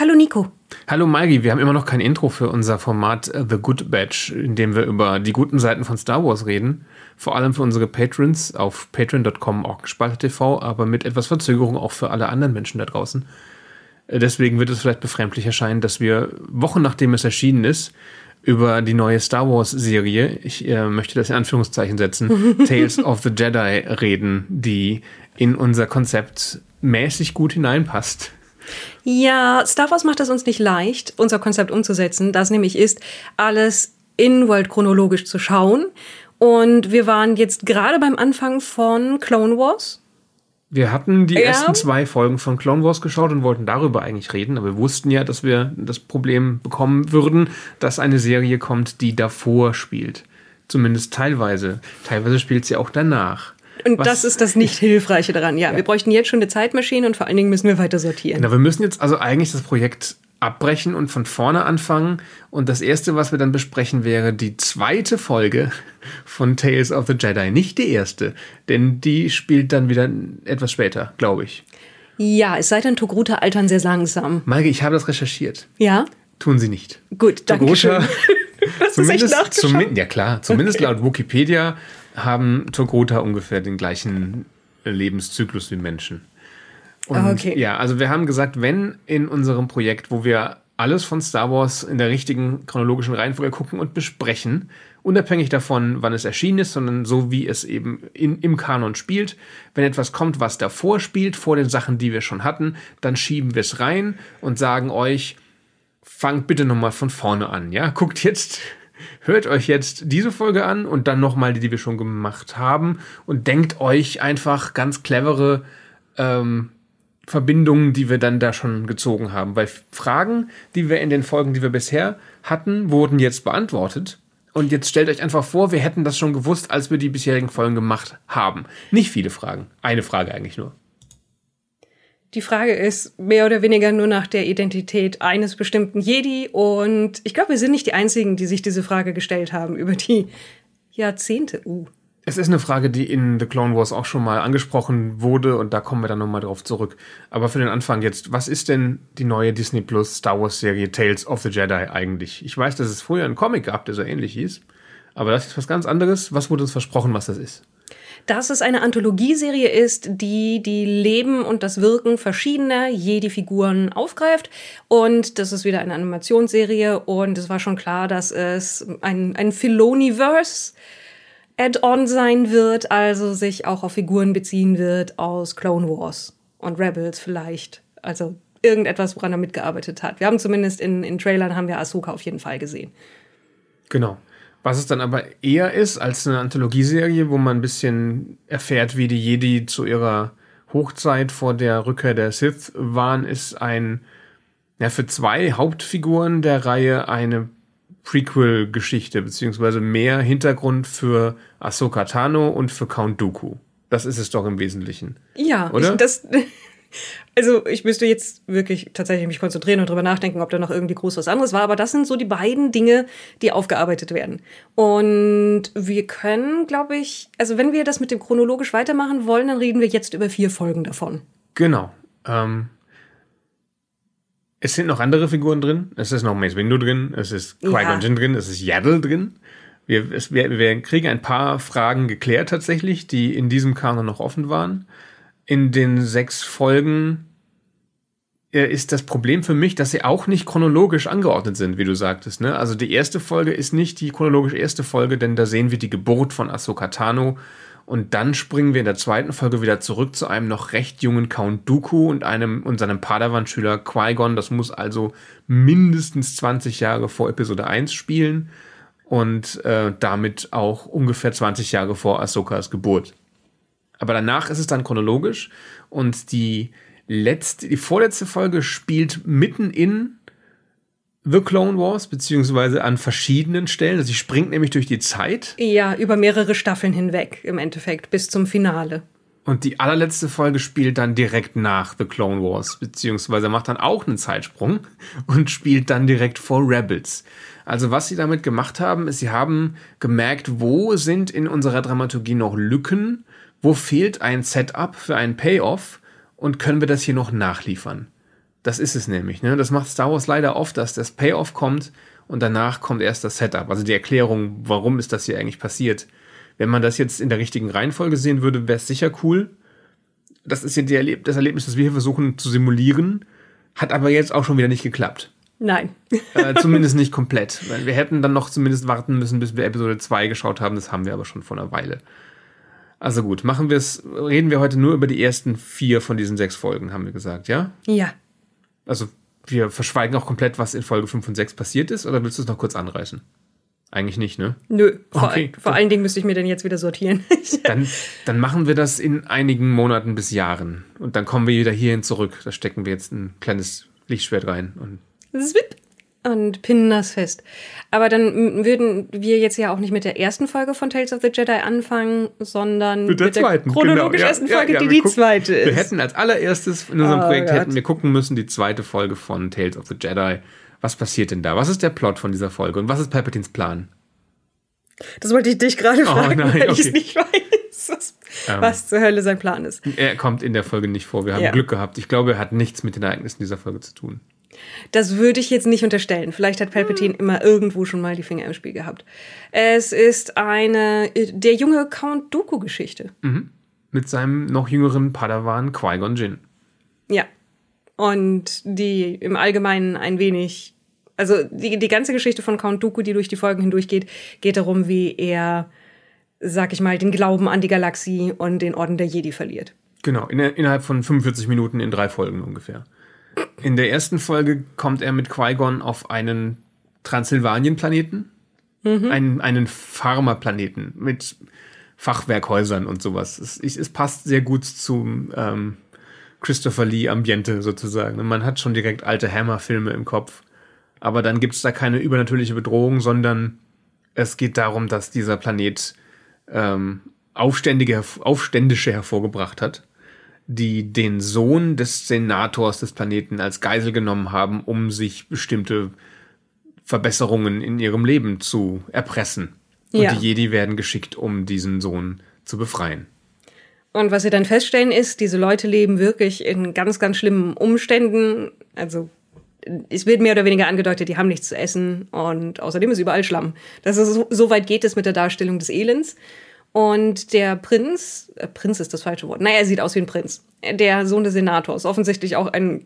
Hallo Nico. Hallo Maigi, wir haben immer noch kein Intro für unser Format äh, The Good Batch, in dem wir über die guten Seiten von Star Wars reden. Vor allem für unsere Patrons auf patreon.com auch TV, aber mit etwas Verzögerung auch für alle anderen Menschen da draußen. Äh, deswegen wird es vielleicht befremdlich erscheinen, dass wir Wochen nachdem es erschienen ist, über die neue Star Wars Serie, ich äh, möchte das in Anführungszeichen setzen, Tales of the Jedi reden, die in unser Konzept mäßig gut hineinpasst. Ja, Star Wars macht es uns nicht leicht, unser Konzept umzusetzen. Das nämlich ist, alles in-world chronologisch zu schauen. Und wir waren jetzt gerade beim Anfang von Clone Wars. Wir hatten die ja. ersten zwei Folgen von Clone Wars geschaut und wollten darüber eigentlich reden, aber wir wussten ja, dass wir das Problem bekommen würden, dass eine Serie kommt, die davor spielt. Zumindest teilweise. Teilweise spielt sie auch danach. Und Was? das ist das nicht Hilfreiche daran. Ja, ja, wir bräuchten jetzt schon eine Zeitmaschine und vor allen Dingen müssen wir weiter sortieren. Genau, wir müssen jetzt also eigentlich das Projekt abbrechen und von vorne anfangen. Und das erste, was wir dann besprechen, wäre die zweite Folge von Tales of the Jedi. Nicht die erste, denn die spielt dann wieder etwas später, glaube ich. Ja, es sei denn, Togruta altern sehr langsam. Maike, ich habe das recherchiert. Ja? Tun sie nicht. Gut, danke schön. zumindest, zumindest, ja klar, zumindest okay. laut Wikipedia haben Togruta ungefähr den gleichen Lebenszyklus wie Menschen. Und ah, okay. ja, also wir haben gesagt, wenn in unserem Projekt, wo wir alles von Star Wars in der richtigen chronologischen Reihenfolge gucken und besprechen, unabhängig davon, wann es erschienen ist, sondern so wie es eben in, im Kanon spielt. Wenn etwas kommt, was davor spielt, vor den Sachen, die wir schon hatten, dann schieben wir es rein und sagen euch, fangt bitte nochmal von vorne an, ja? Guckt jetzt Hört euch jetzt diese Folge an und dann nochmal die, die wir schon gemacht haben und denkt euch einfach ganz clevere ähm, Verbindungen, die wir dann da schon gezogen haben. Weil Fragen, die wir in den Folgen, die wir bisher hatten, wurden jetzt beantwortet. Und jetzt stellt euch einfach vor, wir hätten das schon gewusst, als wir die bisherigen Folgen gemacht haben. Nicht viele Fragen. Eine Frage eigentlich nur. Die Frage ist mehr oder weniger nur nach der Identität eines bestimmten Jedi. Und ich glaube, wir sind nicht die Einzigen, die sich diese Frage gestellt haben über die Jahrzehnte. Uh. Es ist eine Frage, die in The Clone Wars auch schon mal angesprochen wurde und da kommen wir dann nochmal drauf zurück. Aber für den Anfang jetzt, was ist denn die neue Disney Plus Star Wars Serie Tales of the Jedi eigentlich? Ich weiß, dass es früher einen Comic gab, der so ähnlich hieß, aber das ist was ganz anderes. Was wurde uns versprochen, was das ist? Dass es eine Anthologieserie ist, die die Leben und das Wirken verschiedener Jedi-Figuren aufgreift. Und das ist wieder eine Animationsserie. Und es war schon klar, dass es ein, ein Filoniverse Add-on sein wird, also sich auch auf Figuren beziehen wird aus Clone Wars und Rebels vielleicht. Also irgendetwas, woran er mitgearbeitet hat. Wir haben zumindest in, in Trailern haben wir Ahsoka auf jeden Fall gesehen. Genau. Was es dann aber eher ist als eine Anthologieserie, wo man ein bisschen erfährt, wie die Jedi zu ihrer Hochzeit vor der Rückkehr der Sith waren, ist ein, ja, für zwei Hauptfiguren der Reihe eine Prequel-Geschichte, beziehungsweise mehr Hintergrund für Ahsoka Tano und für Count Dooku. Das ist es doch im Wesentlichen. Ja, oder? Ich, das, also ich müsste jetzt wirklich tatsächlich mich konzentrieren und drüber nachdenken, ob da noch irgendwie groß was anderes war. Aber das sind so die beiden Dinge, die aufgearbeitet werden. Und wir können, glaube ich, also wenn wir das mit dem chronologisch weitermachen wollen, dann reden wir jetzt über vier Folgen davon. Genau. Ähm, es sind noch andere Figuren drin. Es ist noch Mace Windu drin. Es ist Qui-Gon ja. Jinn drin. Es ist Yaddle drin. Wir, es, wir, wir kriegen ein paar Fragen geklärt tatsächlich, die in diesem Kanon noch offen waren in den sechs Folgen äh, ist das Problem für mich, dass sie auch nicht chronologisch angeordnet sind, wie du sagtest. Ne? Also die erste Folge ist nicht die chronologisch erste Folge, denn da sehen wir die Geburt von Ahsoka Tano und dann springen wir in der zweiten Folge wieder zurück zu einem noch recht jungen Count Dooku und einem und seinem Padawan-Schüler Qui-Gon. Das muss also mindestens 20 Jahre vor Episode 1 spielen und äh, damit auch ungefähr 20 Jahre vor Ahsokas Geburt. Aber danach ist es dann chronologisch und die letzte, die vorletzte Folge spielt mitten in The Clone Wars, beziehungsweise an verschiedenen Stellen. Also sie springt nämlich durch die Zeit. Ja, über mehrere Staffeln hinweg im Endeffekt, bis zum Finale. Und die allerletzte Folge spielt dann direkt nach The Clone Wars, beziehungsweise macht dann auch einen Zeitsprung und spielt dann direkt vor Rebels. Also was sie damit gemacht haben, ist, sie haben gemerkt, wo sind in unserer Dramaturgie noch Lücken, wo fehlt ein Setup für einen Payoff und können wir das hier noch nachliefern? Das ist es nämlich. Ne? Das macht Star Wars leider oft, dass das Payoff kommt und danach kommt erst das Setup, also die Erklärung, warum ist das hier eigentlich passiert. Wenn man das jetzt in der richtigen Reihenfolge sehen würde, wäre es sicher cool. Das ist ja Erleb das Erlebnis, das wir hier versuchen zu simulieren, hat aber jetzt auch schon wieder nicht geklappt. Nein. äh, zumindest nicht komplett. Weil wir hätten dann noch zumindest warten müssen, bis wir Episode 2 geschaut haben. Das haben wir aber schon vor einer Weile. Also gut, machen wir es, reden wir heute nur über die ersten vier von diesen sechs Folgen, haben wir gesagt, ja? Ja. Also wir verschweigen auch komplett, was in Folge 5 und 6 passiert ist, oder willst du es noch kurz anreißen? Eigentlich nicht, ne? Nö, vor, okay, vor allen Dingen müsste ich mir dann jetzt wieder sortieren. dann, dann machen wir das in einigen Monaten bis Jahren. Und dann kommen wir wieder hierhin zurück. Da stecken wir jetzt ein kleines Lichtschwert rein. Und Zwip und pinnen das fest. Aber dann würden wir jetzt ja auch nicht mit der ersten Folge von Tales of the Jedi anfangen, sondern mit der, mit der zweiten, chronologisch genau. ersten ja, Folge, ja, ja, die die gucken, zweite ist. Wir hätten als allererstes in unserem oh, Projekt hätten wir gucken müssen die zweite Folge von Tales of the Jedi. Was passiert denn da? Was ist der Plot von dieser Folge und was ist Palpatines Plan? Das wollte ich dich gerade oh, fragen, nein, weil okay. ich es nicht weiß, was, ähm. was, zur Hölle sein Plan ist. Er kommt in der Folge nicht vor. Wir haben Glück gehabt. Ich glaube, er hat nichts mit den Ereignissen dieser Folge zu tun. Das würde ich jetzt nicht unterstellen. Vielleicht hat Palpatine hm. immer irgendwo schon mal die Finger im Spiel gehabt. Es ist eine der junge Count Dooku Geschichte. Mhm. Mit seinem noch jüngeren Padawan Qui-Gon Jinn. Ja. Und die im Allgemeinen ein wenig also die, die ganze Geschichte von Count Dooku, die durch die Folgen hindurch geht, geht darum, wie er, sag ich mal, den Glauben an die Galaxie und den Orden der Jedi verliert. Genau, in, innerhalb von 45 Minuten in drei Folgen ungefähr. In der ersten Folge kommt er mit Qui-Gon auf einen Transsilvanien-Planeten, mhm. einen, einen Pharma-Planeten mit Fachwerkhäusern und sowas. Es, es passt sehr gut zum ähm, Christopher Lee-Ambiente sozusagen. Man hat schon direkt alte Hammer-Filme im Kopf. Aber dann gibt es da keine übernatürliche Bedrohung, sondern es geht darum, dass dieser Planet ähm, Aufständige, Aufständische hervorgebracht hat die den Sohn des Senators des Planeten als Geisel genommen haben, um sich bestimmte Verbesserungen in ihrem Leben zu erpressen. Und ja. die Jedi werden geschickt, um diesen Sohn zu befreien. Und was sie dann feststellen ist, diese Leute leben wirklich in ganz, ganz schlimmen Umständen. Also es wird mehr oder weniger angedeutet, die haben nichts zu essen und außerdem ist überall Schlamm. Das ist so, so weit geht es mit der Darstellung des Elends. Und der Prinz, äh, Prinz ist das falsche Wort, naja, er sieht aus wie ein Prinz. Der Sohn des Senators, offensichtlich auch ein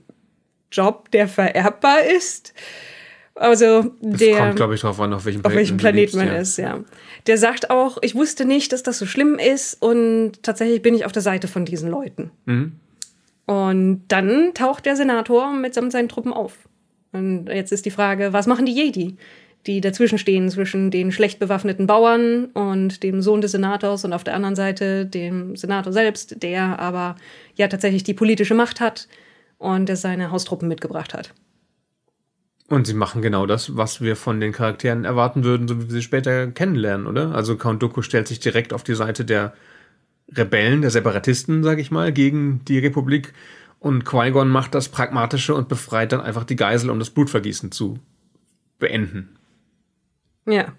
Job, der vererbbar ist. Also der. Das kommt, glaube ich, darauf an, auf welchem Planeten, auf welchem Planeten man ja. ist, ja. Der sagt auch, ich wusste nicht, dass das so schlimm ist und tatsächlich bin ich auf der Seite von diesen Leuten. Mhm. Und dann taucht der Senator mitsamt seinen Truppen auf. Und jetzt ist die Frage, was machen die Jedi? Die dazwischen stehen zwischen den schlecht bewaffneten Bauern und dem Sohn des Senators und auf der anderen Seite dem Senator selbst, der aber ja tatsächlich die politische Macht hat und der seine Haustruppen mitgebracht hat. Und sie machen genau das, was wir von den Charakteren erwarten würden, so wie wir sie später kennenlernen, oder? Also Count Dooku stellt sich direkt auf die Seite der Rebellen, der Separatisten, sag ich mal, gegen die Republik. Und Qui-Gon macht das Pragmatische und befreit dann einfach die Geisel, um das Blutvergießen zu beenden. Ja.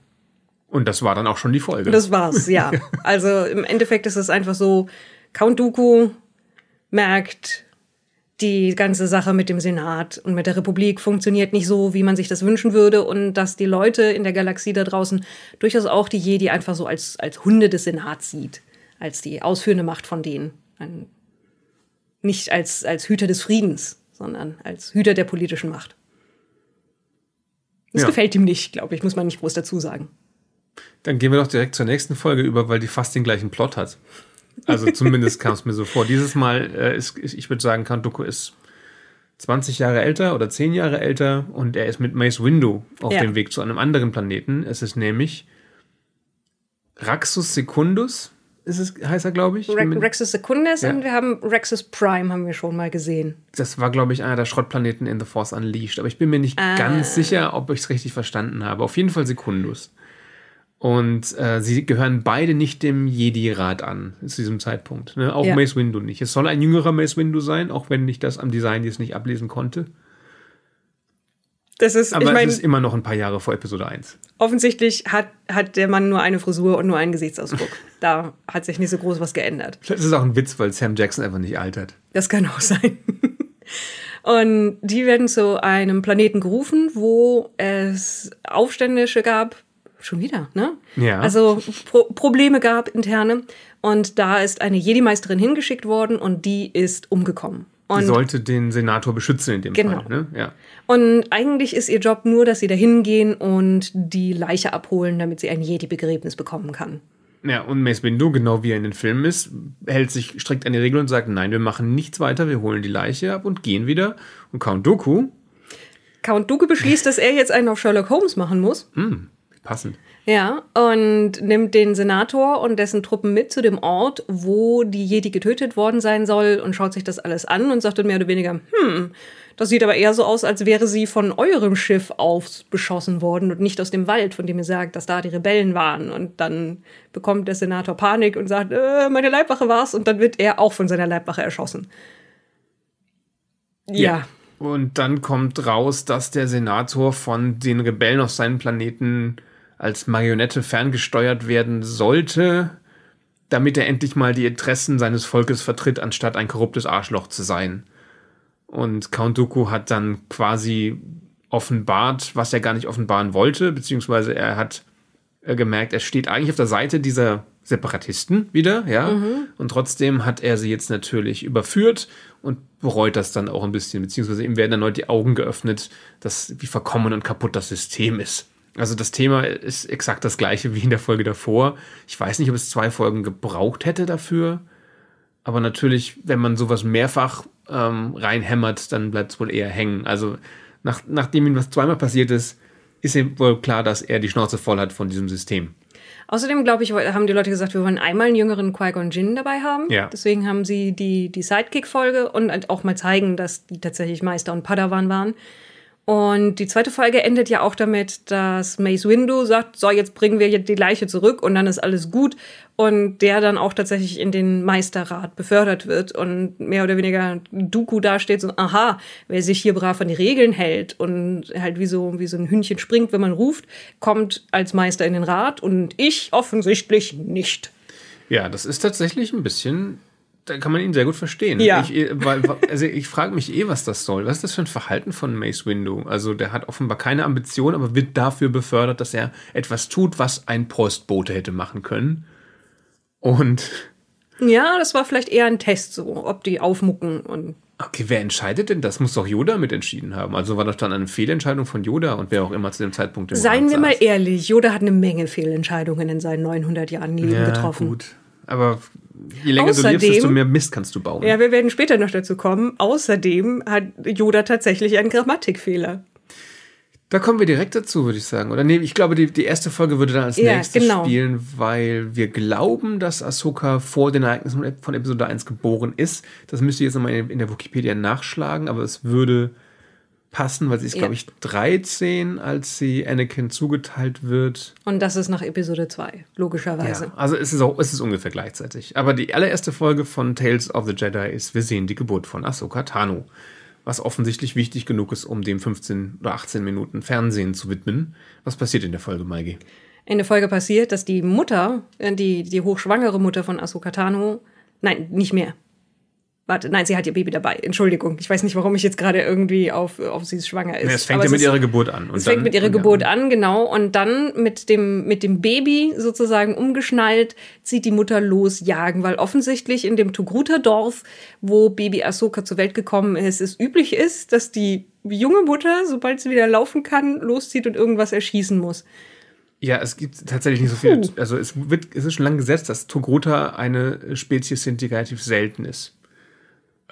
Und das war dann auch schon die Folge. Das war's, ja. also im Endeffekt ist es einfach so, Count Dooku merkt, die ganze Sache mit dem Senat und mit der Republik funktioniert nicht so, wie man sich das wünschen würde und dass die Leute in der Galaxie da draußen durchaus auch die Jedi einfach so als, als Hunde des Senats sieht, als die ausführende Macht von denen. Nicht als, als Hüter des Friedens, sondern als Hüter der politischen Macht. Das ja. gefällt ihm nicht, glaube ich, muss man nicht groß dazu sagen. Dann gehen wir doch direkt zur nächsten Folge über, weil die fast den gleichen Plot hat. Also zumindest kam es mir so vor. Dieses Mal äh, ist, ich würde sagen, Count Dooku ist 20 Jahre älter oder 10 Jahre älter und er ist mit Mace Windu auf ja. dem Weg zu einem anderen Planeten. Es ist nämlich Raxus Secundus ist es, heißt er, glaube ich. Re Rexus Secundus ja. und wir haben Rexus Prime, haben wir schon mal gesehen. Das war, glaube ich, einer der Schrottplaneten in The Force Unleashed. Aber ich bin mir nicht ah. ganz sicher, ob ich es richtig verstanden habe. Auf jeden Fall Secundus. Und äh, sie gehören beide nicht dem Jedi-Rat an, zu diesem Zeitpunkt. Ne? Auch ja. Mace Windu nicht. Es soll ein jüngerer Mace Windu sein, auch wenn ich das am Design jetzt nicht ablesen konnte. Das ist, Aber ich mein, es ist immer noch ein paar Jahre vor Episode 1. Offensichtlich hat, hat der Mann nur eine Frisur und nur einen Gesichtsausdruck. da hat sich nicht so groß was geändert. Vielleicht ist es auch ein Witz, weil Sam Jackson einfach nicht altert. Das kann auch sein. Und die werden zu einem Planeten gerufen, wo es Aufständische gab. Schon wieder, ne? Ja. Also Pro Probleme gab, interne. Und da ist eine Jedi-Meisterin hingeschickt worden und die ist umgekommen. Die Und sollte den Senator beschützen in dem Genau. Fall. Ne? Ja. Und eigentlich ist ihr Job nur, dass sie da hingehen und die Leiche abholen, damit sie ein Jedi-Begräbnis bekommen kann. Ja, und Mace Windu, genau wie er in den Filmen ist, hält sich strikt an die Regel und sagt, nein, wir machen nichts weiter, wir holen die Leiche ab und gehen wieder. Und Count Dooku, Count Dooku beschließt, dass er jetzt einen auf Sherlock Holmes machen muss. passend, Ja, und nimmt den Senator und dessen Truppen mit zu dem Ort, wo die Jedi getötet worden sein soll und schaut sich das alles an und sagt dann mehr oder weniger, hm, das sieht aber eher so aus, als wäre sie von eurem Schiff aus beschossen worden und nicht aus dem Wald, von dem ihr sagt, dass da die Rebellen waren. Und dann bekommt der Senator Panik und sagt, äh, meine Leibwache war's. Und dann wird er auch von seiner Leibwache erschossen. Ja. Und dann kommt raus, dass der Senator von den Rebellen auf seinem Planeten als Marionette ferngesteuert werden sollte, damit er endlich mal die Interessen seines Volkes vertritt, anstatt ein korruptes Arschloch zu sein. Und Count Dooku hat dann quasi offenbart, was er gar nicht offenbaren wollte, beziehungsweise er hat äh, gemerkt, er steht eigentlich auf der Seite dieser Separatisten wieder, ja. Und trotzdem hat er sie jetzt natürlich überführt und bereut das dann auch ein bisschen, beziehungsweise ihm werden erneut die Augen geöffnet, dass wie verkommen und kaputt das System ist. Also das Thema ist exakt das gleiche wie in der Folge davor. Ich weiß nicht, ob es zwei Folgen gebraucht hätte dafür. Aber natürlich, wenn man sowas mehrfach ähm, reinhämmert, dann bleibt es wohl eher hängen. Also nach, nachdem ihm was zweimal passiert ist, ist ihm wohl klar, dass er die Schnauze voll hat von diesem System. Außerdem, glaube ich, haben die Leute gesagt, wir wollen einmal einen jüngeren Qui-Gon Jinn dabei haben. Ja. Deswegen haben sie die, die Sidekick-Folge und auch mal zeigen, dass die tatsächlich Meister und Padawan waren. Und die zweite Folge endet ja auch damit, dass Mace Windu sagt, so, jetzt bringen wir die Leiche zurück und dann ist alles gut. Und der dann auch tatsächlich in den Meisterrat befördert wird und mehr oder weniger Dooku dasteht, so, aha, wer sich hier brav an die Regeln hält und halt wie so, wie so ein Hündchen springt, wenn man ruft, kommt als Meister in den Rat und ich offensichtlich nicht. Ja, das ist tatsächlich ein bisschen, da kann man ihn sehr gut verstehen. Ja. Ich, eh- weil, also ich frage mich eh, was das soll. Was ist das für ein Verhalten von Mace Windu? Also der hat offenbar keine Ambition, aber wird dafür befördert, dass er etwas tut, was ein Postbote hätte machen können. Und Ja, das war vielleicht eher ein Test, so, ob die aufmucken und okay, wer entscheidet denn das? Muss doch Yoda mit entschieden haben. Also war das dann eine Fehlentscheidung von Yoda und wer auch immer zu dem Zeitpunkt im Seien wir mal ehrlich, Yoda hat eine Menge Fehlentscheidungen in seinen 900 Jahren Leben ja, getroffen. gut. Aber je länger du lebst, Außerdem- desto mehr Mist kannst du bauen. Ja, wir werden später noch dazu kommen. Außerdem hat Yoda tatsächlich einen Grammatikfehler. Da kommen wir direkt dazu, würde ich sagen. Oder nee, ich glaube, die, die erste Folge würde dann als Ja, nächstes genau. spielen, weil wir glauben, dass Ahsoka vor den Ereignissen von Episode 1 geboren ist. Das müsst ihr jetzt nochmal in, in der Wikipedia nachschlagen, aber es würde passen, weil sie ist, Ja. glaube ich, 13, als sie Anakin zugeteilt wird. Und das ist nach Episode 2, logischerweise. Ja, also es ist auch, es ist ungefähr gleichzeitig. Aber die allererste Folge von Tales of the Jedi ist, wir sehen die Geburt von Ahsoka Tano. Was offensichtlich wichtig genug ist, um dem 15 oder 18 Minuten Fernsehen zu widmen. Was passiert in der Folge, Maigi? In der Folge passiert, dass die Mutter, äh, die, die hochschwangere Mutter von Ahsoka Tano, nein, nicht mehr. Warte, nein, sie hat ihr Baby dabei. Entschuldigung, ich weiß nicht, warum ich jetzt gerade irgendwie auf, auf sie schwanger ist. Ja, es fängt Aber ja mit ist- ihrer Geburt an. Und Es fängt dann- mit ihrer Geburt ja, an, genau. Und dann mit dem, mit dem Baby sozusagen umgeschnallt, zieht die Mutter los jagen, weil offensichtlich in dem Togruta-Dorf, wo Baby Ahsoka zur Welt gekommen ist, es üblich ist, dass die junge Mutter, sobald sie wieder laufen kann, loszieht und irgendwas erschießen muss. Ja, es gibt tatsächlich nicht so viel. Also es wird, es ist schon lange gesetzt, dass Togrota eine Spezies sind, die relativ selten ist.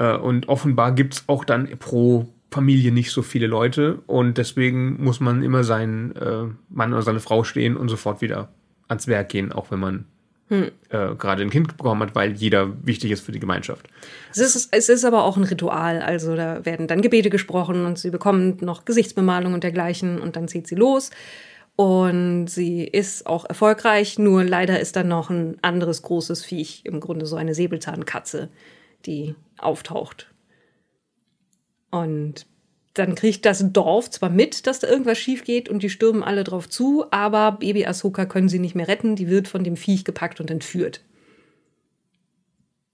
Äh, Und offenbar gibt es auch dann pro Familie nicht so viele Leute und deswegen muss man immer seinen äh, Mann oder seine Frau stehen und sofort wieder ans Werk gehen, auch wenn man Hm. äh, gerade ein Kind bekommen hat, weil jeder wichtig ist für die Gemeinschaft. Es ist, es ist aber auch ein Ritual, also da werden dann Gebete gesprochen und sie bekommt noch Gesichtsbemalung und dergleichen und dann zieht sie los. Und sie ist auch erfolgreich, nur leider ist dann noch ein anderes großes Viech, im Grunde so eine Säbelzahnkatze, die auftaucht. Und dann kriegt das Dorf zwar mit, dass da irgendwas schief geht und die stürmen alle drauf zu, aber Baby Ahsoka können sie nicht mehr retten, die wird von dem Viech gepackt und entführt.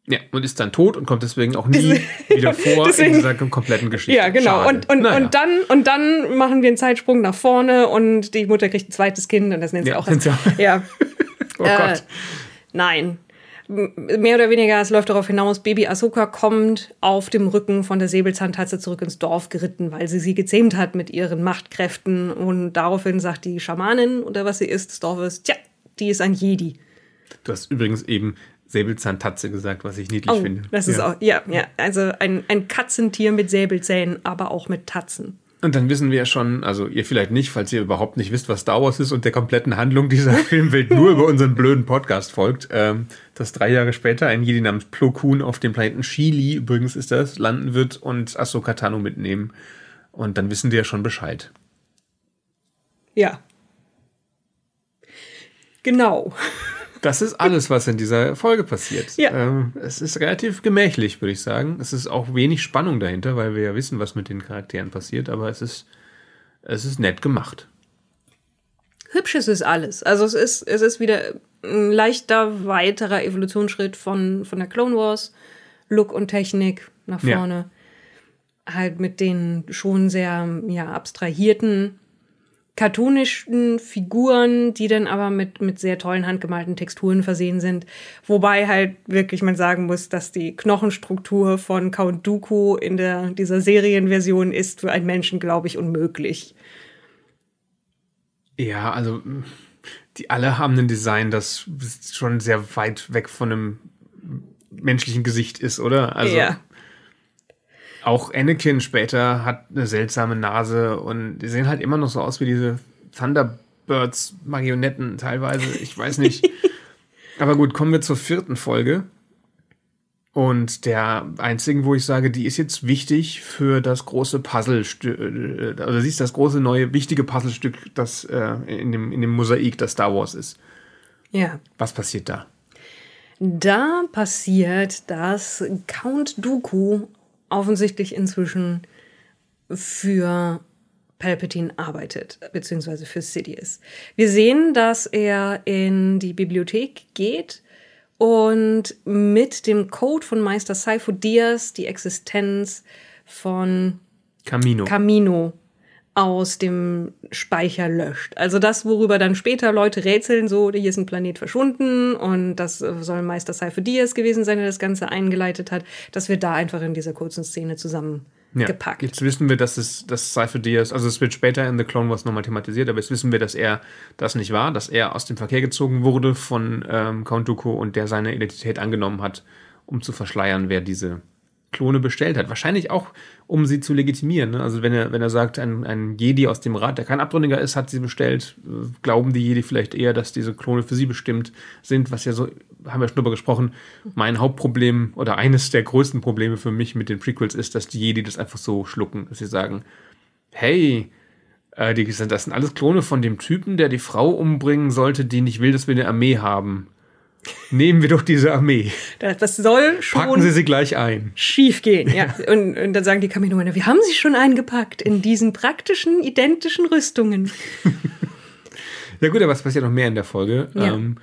Ja, und ist dann tot und kommt deswegen auch nie wieder vor deswegen, in dieser kompletten Geschichte. Ja, genau. Und, und, naja. und, dann, und dann machen wir einen Zeitsprung nach vorne und die Mutter kriegt ein zweites Kind und das nennt sie ja, auch. Als, ja. oh äh, Gott. Nein. Mehr oder weniger, es läuft darauf hinaus, Baby Ahsoka kommt auf dem Rücken von der Säbelzahntatze zurück ins Dorf geritten, weil sie sie gezähmt hat mit ihren Machtkräften. Und daraufhin sagt die Schamanin, oder was sie ist, des Dorfes, tja, die ist ein Jedi. Du hast übrigens eben Säbelzahntatze gesagt, was ich niedlich oh, finde. Das ist ja. auch, ja, ja. Also ein, ein Katzentier mit Säbelzähnen, aber auch mit Tatzen. Und dann wissen wir ja schon, also ihr vielleicht nicht, falls ihr überhaupt nicht wisst, was Star Wars ist und der kompletten Handlung dieser Filmwelt nur über unseren blöden Podcast folgt, ähm, dass drei Jahre später ein Jedi namens Plo Koon auf dem Planeten Chili, übrigens ist das, landen wird und Ahsoka Tano mitnehmen. Und dann wissen die ja schon Bescheid. Ja. Genau. Das ist alles, was in dieser Folge passiert. Ja. Ähm, es ist relativ gemächlich, würde ich sagen. Es ist auch wenig Spannung dahinter, weil wir ja wissen, was mit den Charakteren passiert, aber es ist, es ist nett gemacht. Hübsch ist es alles. Also es ist, es ist wieder ein leichter weiterer Evolutionsschritt von, von der Clone Wars. Look und Technik nach vorne. Ja. Halt mit den schon sehr ja, abstrahierten cartoonischen Figuren, die dann aber mit, mit sehr tollen handgemalten Texturen versehen sind. Wobei halt wirklich man sagen muss, dass die Knochenstruktur von Count Dooku in der, dieser Serienversion ist für einen Menschen, glaube ich, unmöglich. Ja, also die alle haben ein Design, das schon sehr weit weg von einem menschlichen Gesicht ist, oder? Also ja. Auch Anakin später hat eine seltsame Nase und die sehen halt immer noch so aus wie diese Thunderbirds Marionetten teilweise. Ich weiß nicht. Aber gut, kommen wir zur vierten Folge. Und der einzigen, wo ich sage, die ist jetzt wichtig für das große Puzzlestück, äh, also sie ist das große neue wichtige Puzzlestück, das äh, in, dem, in dem Mosaik, das Star Wars ist. Ja. Was passiert da? Da passiert, dass Count Dooku offensichtlich inzwischen für Palpatine arbeitet, beziehungsweise für Sidious. Wir sehen, dass er in die Bibliothek geht und mit dem Code von Meister Saifu Diaz die Existenz von Camino, Camino aus dem Speicher löscht. Also das, worüber dann später Leute rätseln, so, hier ist ein Planet verschwunden und das soll Meister Seife Diaz gewesen sein, der das Ganze eingeleitet hat, dass wir da einfach in dieser kurzen Szene zusammen ja, gepackt. Jetzt wissen wir, dass es dass Seife Diaz, also es wird später in The Clone Wars nochmal thematisiert, aber jetzt wissen wir, dass er das nicht war, dass er aus dem Verkehr gezogen wurde von ähm, Count Dooku und der seine Identität angenommen hat, um zu verschleiern, wer diese Klone bestellt hat. Wahrscheinlich auch, um sie zu legitimieren. Ne? Also wenn er, wenn er sagt, ein, ein Jedi aus dem Rat, der kein Abtrünniger ist, hat sie bestellt, äh, glauben die Jedi vielleicht eher, dass diese Klone für sie bestimmt sind, was ja so, haben wir schon drüber gesprochen, mein Hauptproblem oder eines der größten Probleme für mich mit den Prequels ist, dass die Jedi das einfach so schlucken, dass sie sagen, hey, äh, die, das sind alles Klone von dem Typen, der die Frau umbringen sollte, die nicht will, dass wir eine Armee haben. Nehmen wir doch diese Armee. Das soll schon. Packen Sie sie gleich ein. Schief gehen, ja. Und, und dann sagen die Kaminoaner, wir haben sie schon eingepackt in diesen praktischen, identischen Rüstungen. ja, gut, aber was passiert noch mehr in der Folge? Ja. Ähm,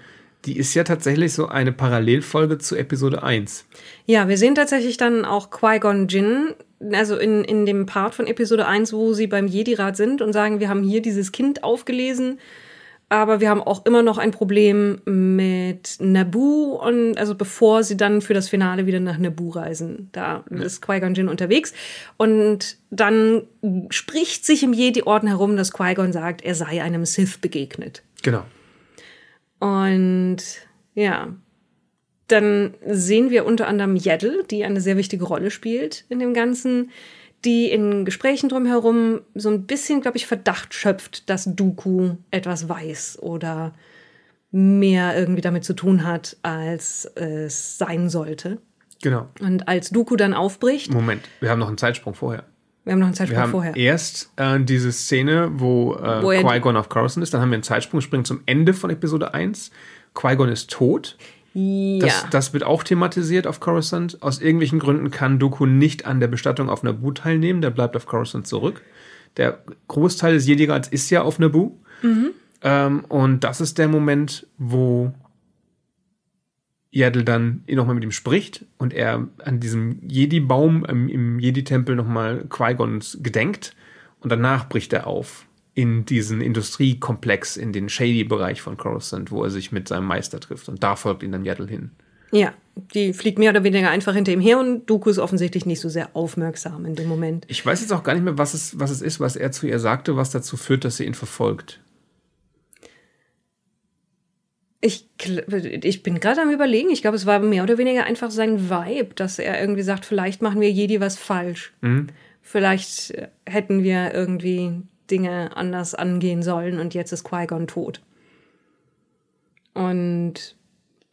die ist ja tatsächlich so eine Parallelfolge zu Episode 1. Ja, wir sehen tatsächlich dann auch Qui-Gon Jinn, also in, in dem Part von Episode 1, wo sie beim Jedi-Rat sind und sagen, wir haben hier dieses Kind aufgelesen aber wir haben auch immer noch ein Problem mit Naboo und also bevor sie dann für das Finale wieder nach Naboo reisen. Da ja. ist Qui-Gon Jinn unterwegs und dann spricht sich im Jedi-Orden herum, dass Qui-Gon sagt, er sei einem Sith begegnet. Genau. Und ja, dann sehen wir unter anderem Yaddle, die eine sehr wichtige Rolle spielt in dem Ganzen die in Gesprächen drumherum so ein bisschen, glaube ich, Verdacht schöpft, dass Dooku etwas weiß oder mehr irgendwie damit zu tun hat, als es sein sollte. Genau. Und als Dooku dann aufbricht. Moment, wir haben noch einen Zeitsprung vorher. Wir haben noch einen Zeitsprung wir haben vorher. Erst äh, diese Szene, wo, äh, wo Qui-Gon auf Coruscant ist, dann haben wir einen Zeitsprung, springen zum Ende von Episode 1. Qui-Gon ist tot. Ja. Das, das, wird auch thematisiert auf Coruscant. Aus irgendwelchen Gründen kann Doku nicht an der Bestattung auf Naboo teilnehmen. Der bleibt auf Coruscant zurück. Der Großteil des Jedi-Rats ist ja auf Naboo. Mhm. Ähm, und das ist der Moment, wo Yaddle dann nochmal mit ihm spricht und er an diesem Jedi-Baum im, im Jedi-Tempel nochmal Qui-Gons gedenkt und danach bricht er auf in diesen Industriekomplex, in den Shady-Bereich von Coruscant, wo er sich mit seinem Meister trifft und da folgt ihm dann Yaddle hin. Ja, die fliegt mehr oder weniger einfach hinter ihm her und Doku ist offensichtlich nicht so sehr aufmerksam in dem Moment. Ich weiß jetzt auch gar nicht mehr, was es, was es ist, was er zu ihr sagte, was dazu führt, dass sie ihn verfolgt. Ich, ich bin gerade am überlegen, ich glaube, es war mehr oder weniger einfach sein Vibe, dass er irgendwie sagt, vielleicht machen wir Jedi was falsch. Mhm. Vielleicht äh, hätten wir irgendwie Dinge anders angehen sollen und jetzt ist Qui-Gon tot. Und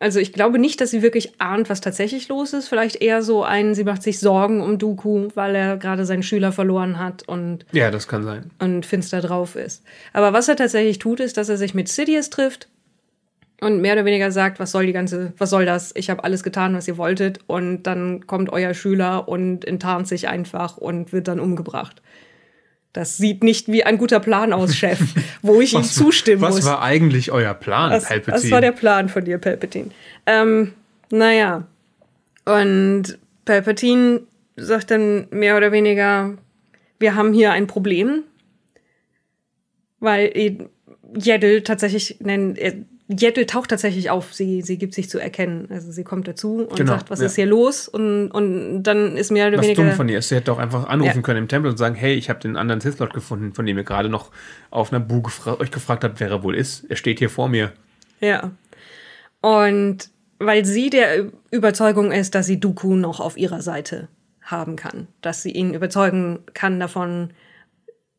also ich glaube nicht, dass sie wirklich ahnt, was tatsächlich los ist. Vielleicht eher so ein, sie macht sich Sorgen um Dooku, weil er gerade seinen Schüler verloren hat und ja, das kann sein und finster drauf ist. Aber was er tatsächlich tut, ist, dass er sich mit Sidious trifft und mehr oder weniger sagt, was soll die ganze, was soll das? Ich habe alles getan, was ihr wolltet und dann kommt euer Schüler und enttarnt sich einfach und wird dann umgebracht. Das sieht nicht wie ein guter Plan aus, Chef, wo ich ihm zustimmen was muss. Was war eigentlich euer Plan, was, Palpatine? Was war der Plan von dir, Palpatine? Ähm, naja. Und Palpatine sagt dann mehr oder weniger, wir haben hier ein Problem, weil Jeddel tatsächlich, nein, Jettel taucht tatsächlich auf. Sie, sie gibt sich zu erkennen. Also sie kommt dazu und genau, sagt, was ja. ist hier los? Und, und dann ist mehr oder was weniger. dumm von ihr. Sie hätte auch einfach anrufen ja. können im Tempel und sagen, hey, ich habe den anderen Sith Lord gefunden, von dem ihr gerade noch auf einer Bu gefra euch gefragt habt, wer er wohl ist. Er steht hier vor mir. Ja. Und weil sie der Überzeugung ist, dass sie Dooku noch auf ihrer Seite haben kann. Dass sie ihn überzeugen kann davon,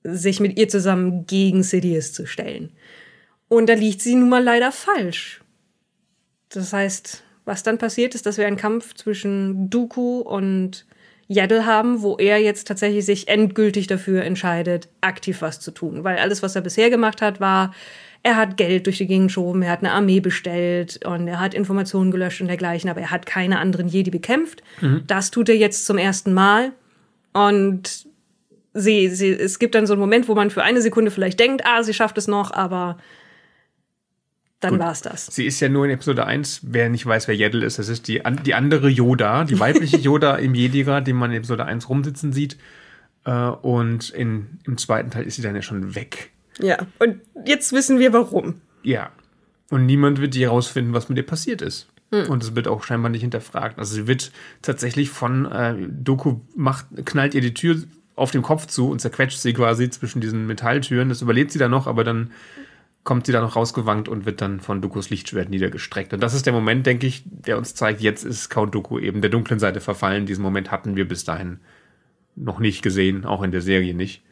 sich mit ihr zusammen gegen Sidious zu stellen. Und da liegt sie nun mal leider falsch. Das heißt, was dann passiert ist, dass wir einen Kampf zwischen Dooku und Yaddle haben, wo er jetzt tatsächlich sich endgültig dafür entscheidet, aktiv was zu tun. Weil alles, was er bisher gemacht hat, war, er hat Geld durch die Gegend geschoben, er hat eine Armee bestellt und er hat Informationen gelöscht und dergleichen, aber er hat keine anderen Jedi bekämpft. Mhm. Das tut er jetzt zum ersten Mal. Und sie, sie, es gibt dann so einen Moment, wo man für eine Sekunde vielleicht denkt, ah, sie schafft es noch, aber dann war es das. Sie ist ja nur in Episode 1, wer nicht weiß, wer Yaddle ist, das ist die, die andere Yoda, die weibliche Yoda im Jedi-Rat, den man in Episode 1 rumsitzen sieht. Äh, und in, im zweiten Teil ist sie dann ja schon weg. Ja, und jetzt wissen wir warum. Ja. Und niemand wird je herausfinden, was mit ihr passiert ist. Hm. Und es wird auch scheinbar nicht hinterfragt. Also sie wird tatsächlich von äh, Doku macht, knallt ihr die Tür auf dem Kopf zu und zerquetscht sie quasi zwischen diesen Metalltüren. Das überlebt sie dann noch, aber dann kommt sie da noch rausgewankt und wird dann von Dukus Lichtschwert niedergestreckt. Und das ist der Moment, denke ich, der uns zeigt, jetzt ist Count Dooku eben der dunklen Seite verfallen. Diesen Moment hatten wir bis dahin noch nicht gesehen, auch in der Serie nicht.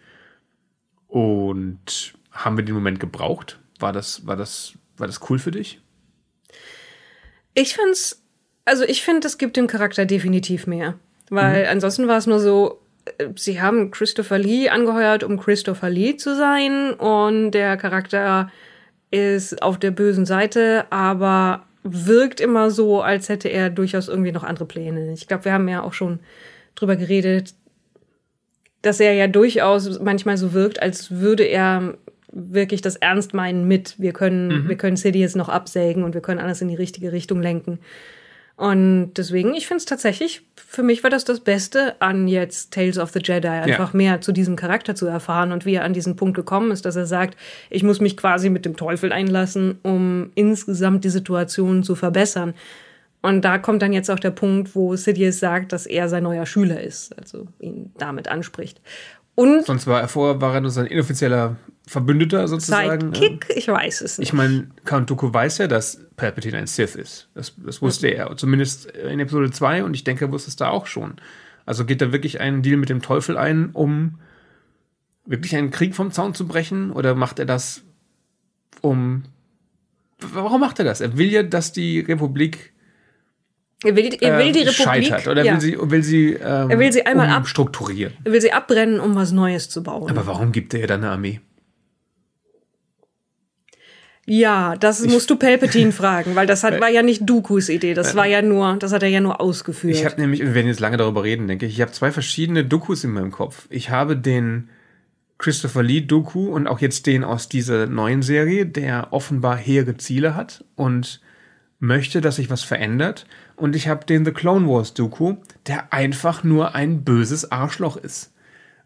Und haben wir den Moment gebraucht? War das, war das, war das cool für dich? Ich fand's, also ich finde, es gibt dem Charakter definitiv mehr. Weil mhm. ansonsten war es nur so, sie haben Christopher Lee angeheuert, um Christopher Lee zu sein. Und der Charakter ist auf der bösen Seite, aber wirkt immer so, als hätte er durchaus irgendwie noch andere Pläne. Ich glaube, wir haben ja auch schon drüber geredet, dass er ja durchaus manchmal so wirkt, als würde er wirklich das ernst meinen mit, wir können, mhm. wir können City jetzt noch absägen und wir können alles in die richtige Richtung lenken. Und deswegen, ich finde es tatsächlich, für mich war das das Beste an jetzt Tales of the Jedi, einfach ja. mehr zu diesem Charakter zu erfahren und wie er an diesen Punkt gekommen ist, dass er sagt, ich muss mich quasi mit dem Teufel einlassen, um insgesamt die Situation zu verbessern. Und da kommt dann jetzt auch der Punkt, wo Sidious sagt, dass er sein neuer Schüler ist, also ihn damit anspricht. Und Sonst war er vorher war er nur sein inoffizieller Verbündeter sozusagen. Sidekick? Ich weiß es nicht. Ich meine, Count Dooku weiß ja, dass Palpatine ein Sith ist. Das, das wusste mhm. er. Zumindest in Episode 2 und ich denke, er wusste es da auch schon. Also geht er wirklich einen Deal mit dem Teufel ein, um wirklich einen Krieg vom Zaun zu brechen? Oder macht er das, um. Warum macht er das? Er will ja, dass die Republik er will, er will die äh, Republik. Scheitert, oder ja. will sie, will sie, ähm, er will sie einmal umstrukturieren. Ab, er will sie abbrennen, um was Neues zu bauen. Aber warum gibt er ihr dann eine Armee? Ja, das ich, musst du Palpatine fragen, weil das hat, war ja nicht Dookus Idee, das war ja nur, das hat er ja nur ausgeführt. Ich habe nämlich, wir werden jetzt lange darüber reden, denke ich, ich habe zwei verschiedene Dookus in meinem Kopf. Ich habe den Christopher Lee Doku und auch jetzt den aus dieser neuen Serie, der offenbar hehre Ziele hat und möchte, dass sich was verändert. Und ich habe den The Clone Wars Dooku, der einfach nur ein böses Arschloch ist.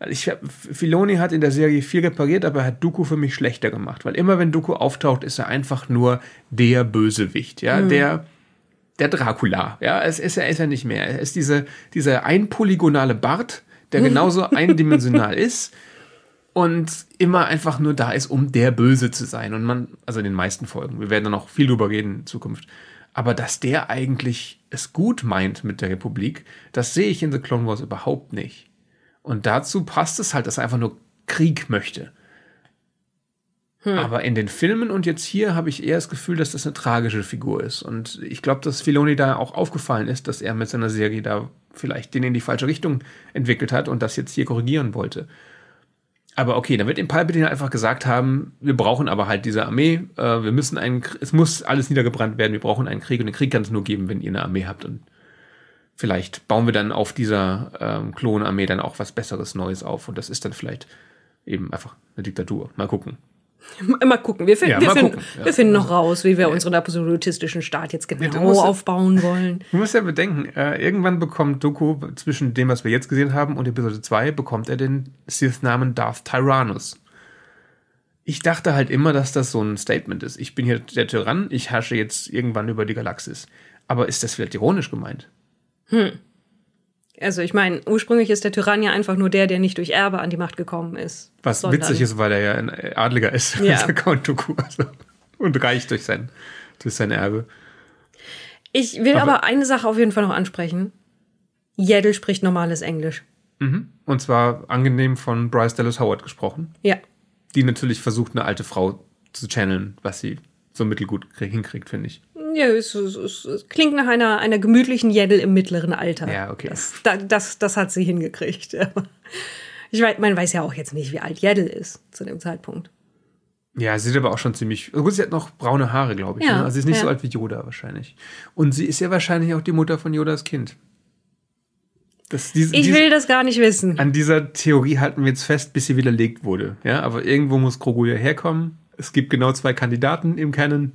Ich hab, Filoni hat in der Serie viel repariert, aber er hat Dooku für mich schlechter gemacht, weil immer wenn Dooku auftaucht, ist er einfach nur der Bösewicht, ja, mhm. der der Dracula, ja, es ist er ist er nicht mehr. Er ist diese dieser einpolygonale Bart, der genauso eindimensional ist und immer einfach nur da ist, um der Böse zu sein. Und man, also in den meisten Folgen, wir werden da noch viel drüber reden in Zukunft. Aber dass der eigentlich es gut meint mit der Republik, das sehe ich in The Clone Wars überhaupt nicht. Und dazu passt es halt, dass er einfach nur Krieg möchte. Hm. Aber in den Filmen und jetzt hier habe ich eher das Gefühl, dass das eine tragische Figur ist. Und ich glaube, dass Filoni da auch aufgefallen ist, dass er mit seiner Serie da vielleicht den in die falsche Richtung entwickelt hat und das jetzt hier korrigieren wollte. Aber okay, dann wird im Palpatine einfach gesagt haben, wir brauchen aber halt diese Armee, äh, wir müssen einen, es muss alles niedergebrannt werden, wir brauchen einen Krieg und den Krieg kann es nur geben, wenn ihr eine Armee habt und vielleicht bauen wir dann auf dieser ähm, Klonarmee dann auch was Besseres Neues auf und das ist dann vielleicht eben einfach eine Diktatur. Mal gucken. Mal gucken. Wir, find, ja, wir, finden, gucken. Ja. wir finden noch raus, wie wir unseren absolutistischen Staat jetzt genau musst, aufbauen wollen. Du musst ja bedenken, äh, irgendwann bekommt Doku zwischen dem, was wir jetzt gesehen haben, und Episode 2, bekommt er den Sith-Namen Darth Tyrannus. Ich dachte halt immer, dass das so ein Statement ist. Ich bin hier der Tyrann, ich herrsche jetzt irgendwann über die Galaxis. Aber ist das vielleicht ironisch gemeint? Hm. Also ich meine, ursprünglich ist der Tyrann ja einfach nur der, der nicht durch Erbe an die Macht gekommen ist. Was witzig ist, weil er ja ein Adliger ist, ja. Count Dooku, also, und reich durch sein, durch sein Erbe. Ich will aber, aber, eine Sache auf jeden Fall noch ansprechen. Yaddle spricht normales Englisch. Mhm. Und zwar angenehm von Bryce Dallas Howard gesprochen. Ja. Die natürlich versucht, eine alte Frau zu channeln, was sie so mittelgut hinkriegt, finde ich. Ja, es, es, es, klingt nach einer, einer gemütlichen Jeddel im mittleren Alter. Ja, okay. Das, das, das hat sie hingekriegt. Ich weiß, man weiß ja auch jetzt nicht, wie alt Jeddel ist zu dem Zeitpunkt. Ja, sie sieht aber auch schon ziemlich. Gut, sie hat noch braune Haare, glaube ich. Ja, ne? Also sie ist nicht ja. so alt wie Yoda wahrscheinlich. Und sie ist ja wahrscheinlich auch die Mutter von Yodas Kind. Das, diese, ich will das gar nicht wissen. An dieser Theorie halten wir jetzt fest, bis sie widerlegt wurde. Ja, aber irgendwo muss Grogu ja herkommen. Es gibt genau zwei Kandidaten im Canon.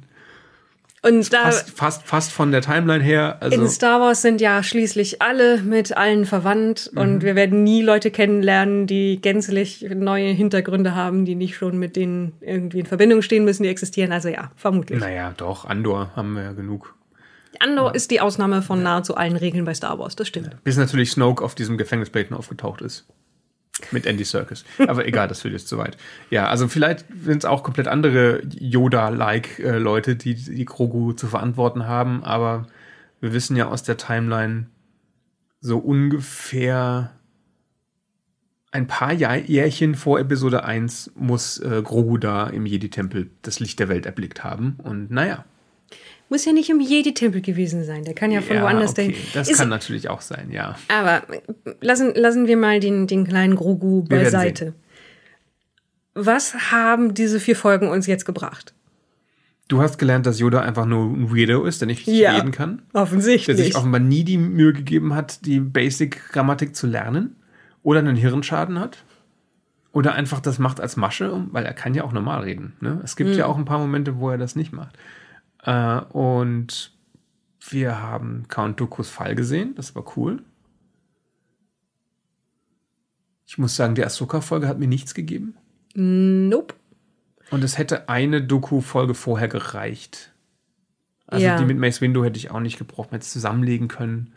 Und da fast, fast, fast von der Timeline her. Also in Star Wars sind ja schließlich alle mit allen verwandt mhm. und wir werden nie Leute kennenlernen, die gänzlich neue Hintergründe haben, die nicht schon mit denen irgendwie in Verbindung stehen müssen, die existieren. Also ja, vermutlich. Naja, doch, Andor haben wir ja genug. Andor ja. ist die Ausnahme von nahezu allen Regeln bei Star Wars, das stimmt. Bis natürlich Snoke auf diesem Gefängnisbeten aufgetaucht ist. Mit Andy Serkis. Aber egal, das führt jetzt zu weit. Ja, also vielleicht sind es auch komplett andere Yoda-like äh, Leute, die die Grogu zu verantworten haben, aber wir wissen ja aus der Timeline so ungefähr ein paar Jahr Jährchen vor Episode 1 muss äh, Grogu da im Jedi-Tempel das Licht der Welt erblickt haben. Und naja, muss ja nicht im Jedi-Tempel gewesen sein. Der kann ja von ja, woanders okay. dahin. Das ist, kann natürlich auch sein, ja. Aber lassen, lassen wir mal den, den kleinen Grogu beiseite. Was haben diese vier Folgen uns jetzt gebracht? Du hast gelernt, dass Yoda einfach nur ein Weirdo ist, der nicht ja, reden kann. Offensichtlich. Der sich offenbar nie die Mühe gegeben hat, die Basic-Grammatik zu lernen. Oder einen Hirnschaden hat. Oder einfach das macht als Masche, weil er kann ja auch normal reden. Ne? Es gibt hm. ja auch ein paar Momente, wo er das nicht macht. Äh, und wir haben Count Dookus Fall gesehen. Das war cool. Ich muss sagen, die Ahsoka-Folge hat mir nichts gegeben. Nope. Und es hätte eine Doku-Folge vorher gereicht. Also ja. die mit Mace Window hätte ich auch nicht gebraucht, man hätte zusammenlegen können.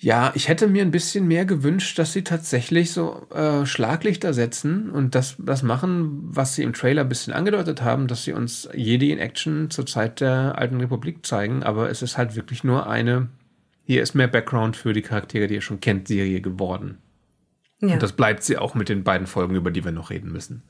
Ja, ich hätte mir ein bisschen mehr gewünscht, dass sie tatsächlich so äh, Schlaglichter setzen und das, das machen, was sie im Trailer ein bisschen angedeutet haben, dass sie uns Jedi in Action zur Zeit der Alten Republik zeigen, aber es ist halt wirklich nur eine, hier ist mehr Background für die Charaktere, die ihr schon kennt, Serie geworden. Ja. Und das bleibt sie auch mit den beiden Folgen, über die wir noch reden müssen.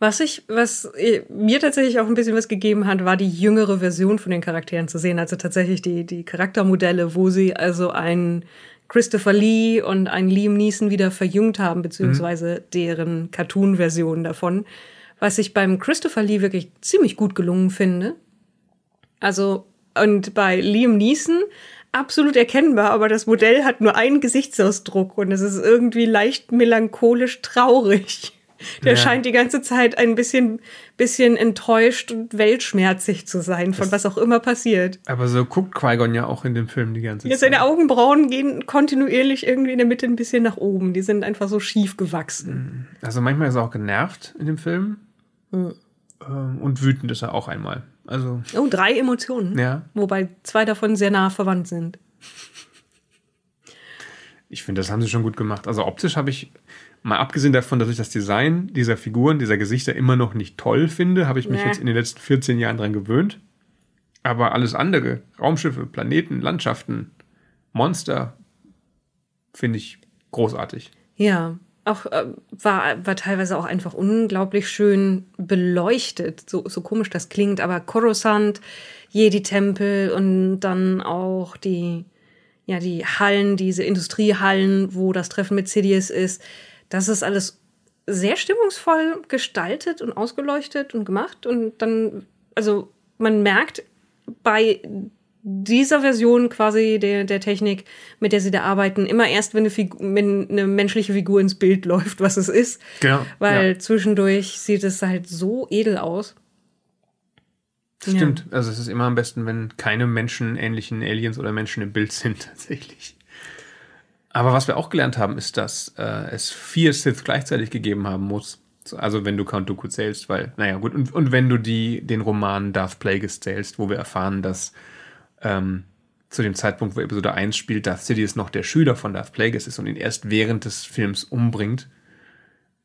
Was ich, was äh, mir tatsächlich auch ein bisschen was gegeben hat, war die jüngere Version von den Charakteren zu sehen. Also tatsächlich die, die Charaktermodelle, wo sie also einen Christopher Lee und einen Liam Neeson wieder verjüngt haben, beziehungsweise mhm. deren Cartoon-Version davon. Was ich beim Christopher Lee wirklich ziemlich gut gelungen finde. Also, und bei Liam Neeson absolut erkennbar, aber das Modell hat nur einen Gesichtsausdruck und es ist irgendwie leicht melancholisch traurig. Der ja. scheint die ganze Zeit ein bisschen, bisschen enttäuscht und weltschmerzig zu sein, von das, was auch immer passiert. Aber so guckt Qui-Gon ja auch in dem Film die ganze ja, Zeit. Seine Augenbrauen gehen kontinuierlich irgendwie in der Mitte ein bisschen nach oben. Die sind einfach so schief gewachsen. Mhm. Also manchmal ist er auch genervt in dem Film. Mhm. Und wütend ist er auch einmal. Also, oh, drei Emotionen. Ja. Wobei zwei davon sehr nah verwandt sind. Ich finde, das haben sie schon gut gemacht. Also optisch habe ich, mal abgesehen davon, dass ich das Design dieser Figuren, dieser Gesichter immer noch nicht toll finde, habe ich mich nee. jetzt in den letzten 14 Jahren dran gewöhnt. Aber alles andere, Raumschiffe, Planeten, Landschaften, Monster, finde ich großartig. Ja, auch äh, war, war teilweise auch einfach unglaublich schön beleuchtet. So, so komisch das klingt, aber Coruscant, Jedi-Tempel und dann auch die ja, die Hallen, diese Industriehallen, wo das Treffen mit Sidious ist, das ist alles sehr stimmungsvoll gestaltet und ausgeleuchtet und gemacht. Und dann, also man merkt bei dieser Version quasi der, der Technik, mit der sie da arbeiten, immer erst, wenn eine, Figur, wenn eine menschliche Figur ins Bild läuft, was es ist. Genau. Weil ja. zwischendurch sieht es halt so edel aus. Stimmt. Ja. Also es ist immer am besten, wenn keine menschenähnlichen Aliens oder Menschen im Bild sind, tatsächlich. Aber was wir auch gelernt haben, ist, dass äh, es vier Sith gleichzeitig gegeben haben muss. Also wenn du Count Dooku zählst, weil, naja, gut, und, und wenn du die, den Roman Darth Plagueis zählst, wo wir erfahren, dass ähm, zu dem Zeitpunkt, wo Episode 1 spielt, Darth Sidious noch der Schüler von Darth Plagueis ist und ihn erst während des Films umbringt.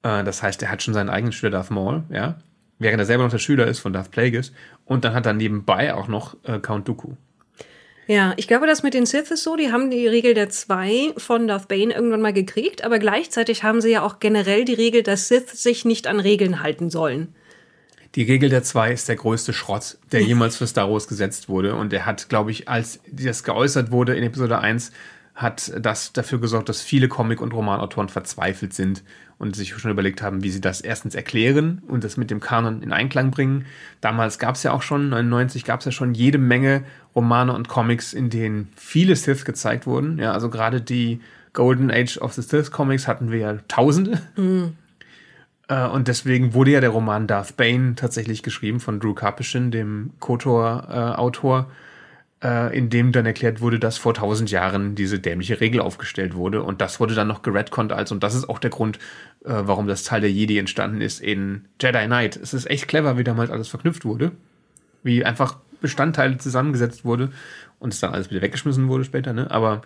Äh, das heißt, er hat schon seinen eigenen Schüler Darth Maul, ja während er selber noch der Schüler ist von Darth Plagueis. Und dann hat er nebenbei auch noch äh, Count Dooku. Ja, ich glaube, das mit den Sith ist so, die haben die Regel der zwei von Darth Bane irgendwann mal gekriegt, aber gleichzeitig haben sie ja auch generell die Regel, dass Sith sich nicht an Regeln halten sollen. Die Regel der zwei ist der größte Schrott, der jemals für Star Wars gesetzt wurde. Und er hat, glaube ich, als das geäußert wurde in Episode 1, hat das dafür gesorgt, dass viele Comic- und Romanautoren verzweifelt sind und sich schon überlegt haben, wie sie das erstens erklären und das mit dem Kanon in Einklang bringen. Damals gab es ja auch schon, 99 gab es ja schon jede Menge Romane und Comics, in denen viele Sith gezeigt wurden. Ja, also gerade die Golden Age of the Sith Comics hatten wir ja Tausende. Mhm. Und deswegen wurde ja der Roman Darth Bane tatsächlich geschrieben von Drew Karpyshyn, dem KOTOR-Autor. Äh, äh, in dem dann erklärt wurde, dass vor tausend Jahren diese dämliche Regel aufgestellt wurde. Und das wurde dann noch geredconnt als, und das ist auch der Grund, äh, warum das Teil der Jedi entstanden ist in Jedi Knight. Es ist echt clever, wie damals alles verknüpft wurde. Wie einfach Bestandteile zusammengesetzt wurde und es dann alles wieder weggeschmissen wurde später, ne? Aber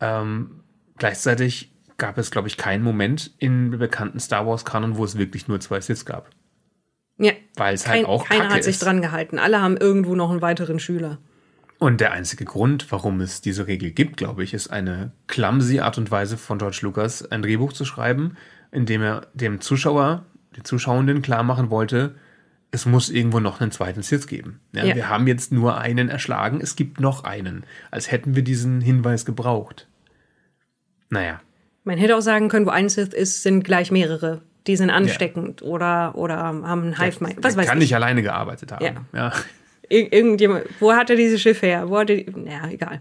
ähm, gleichzeitig gab es, glaube ich, keinen Moment in bekannten Star Wars-Kanon, wo es wirklich nur zwei Siths gab. Ja. Weil es halt auch Keiner hat sich ist. dran gehalten. Alle haben irgendwo noch einen weiteren Schüler. Und der einzige Grund, warum es diese Regel gibt, glaube ich, ist eine clumsy Art und Weise von George Lucas, ein Drehbuch zu schreiben, in dem er dem Zuschauer, den Zuschauenden klar machen wollte, es muss irgendwo noch einen zweiten Sith geben. Ja, ja. Wir haben jetzt nur einen erschlagen, es gibt noch einen. Als hätten wir diesen Hinweis gebraucht. Naja. Man hätte auch sagen können, wo ein Sith ist, sind gleich mehrere. Die sind ansteckend ja. oder, oder haben einen Hive-Mind. Was weiß kann ich. nicht alleine gearbeitet haben. Ja. Ja irgendjemand, wo hat er dieses Schiff her? Wo hat er, naja, egal.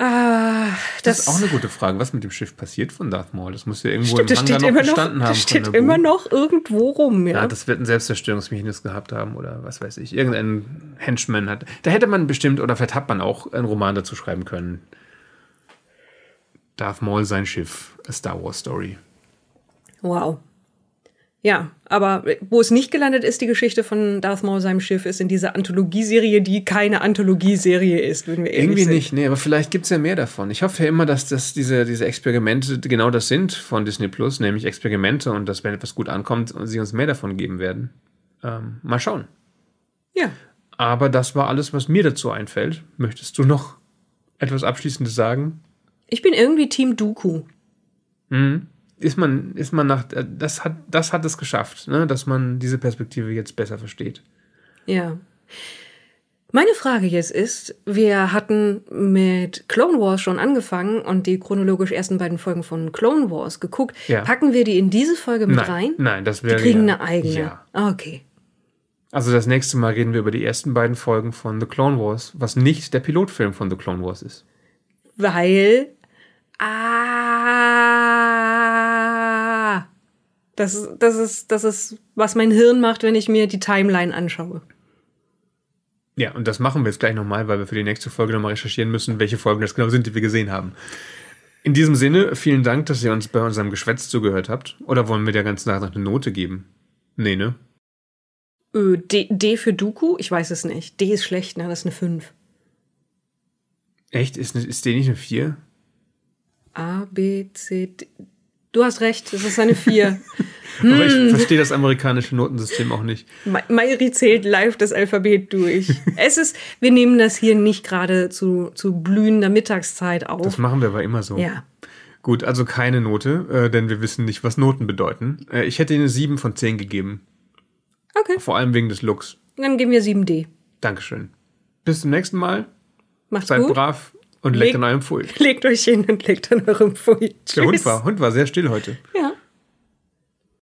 Ah, das, das, ist auch eine gute Frage. Was mit dem Schiff passiert von Darth Maul? Das muss ja irgendwo stimmt, im Hangar noch gestanden noch, haben. Das steht immer noch irgendwo rum, ja. ja. Das wird ein Selbstzerstörungsmechanismus gehabt haben oder was weiß ich. Irgendein Henchman hat. Da hätte man bestimmt, oder vielleicht hat man auch einen Roman dazu schreiben können. Darth Maul sein Schiff, A Star Wars Story. Wow. Ja, aber wo es nicht gelandet ist, die Geschichte von Darth Maul seinem Schiff, ist in dieser Anthologieserie, die keine Anthologieserie ist, würden wir Irgendwie sind. nicht, nee, aber vielleicht gibt es ja mehr davon. Ich hoffe ja immer, dass das diese, diese Experimente genau das sind von Disney Plus, nämlich Experimente und dass, wenn etwas gut ankommt, sie uns mehr davon geben werden. Ähm, mal schauen. Ja. Aber das war alles, was mir dazu einfällt. Möchtest du noch etwas Abschließendes sagen? Ich bin irgendwie Team Dooku. Mhm ist man, ist man nach, das hat, das hat es geschafft, ne, dass man diese Perspektive jetzt besser versteht. Ja. Meine Frage jetzt ist, wir hatten mit Clone Wars schon angefangen und die chronologisch ersten beiden Folgen von Clone Wars geguckt. Ja. Packen wir die in diese Folge mit nein, rein? Nein, das wäre. Die kriegen ja, eine eigene. Ja. Okay. Also das nächste Mal reden wir über die ersten beiden Folgen von The Clone Wars, was nicht der Pilotfilm von The Clone Wars ist. Weil. Ah Das, das, ist, das ist, was mein Hirn macht, wenn ich mir die Timeline anschaue. Ja, und das machen wir jetzt gleich nochmal, weil wir für die nächste Folge nochmal recherchieren müssen, welche Folgen das genau sind, die wir gesehen haben. In diesem Sinne, vielen Dank, dass ihr uns bei unserem Geschwätz zugehört habt. Oder wollen wir der ganzen Sache noch eine Note geben? Nee, ne? Ö, D, D für Doku? Ich weiß es nicht. D ist schlecht, ne? Das ist eine 5. Echt? Ist, ist D nicht eine 4? A, B, C, D. Du hast recht, es ist eine 4. Aber ich verstehe das amerikanische Notensystem auch nicht. Ma- Mayri zählt live das Alphabet durch. es ist, wir nehmen das hier nicht gerade zu, zu blühender Mittagszeit auf. Das machen wir aber immer so. ja. Gut, also keine Note, äh, denn wir wissen nicht, was Noten bedeuten. Äh, ich hätte ihnen eine 7 von 10 gegeben. Okay, Vor allem wegen des Looks. dann geben wir 7D. Dankeschön. Bis zum nächsten Mal. Macht's Seid gut. brav und leckt Leg- an eurem Pfui. Legt euch hin und legt an eurem Pfui. Der Hund Tschüss. war, Hund war sehr still heute. Ja.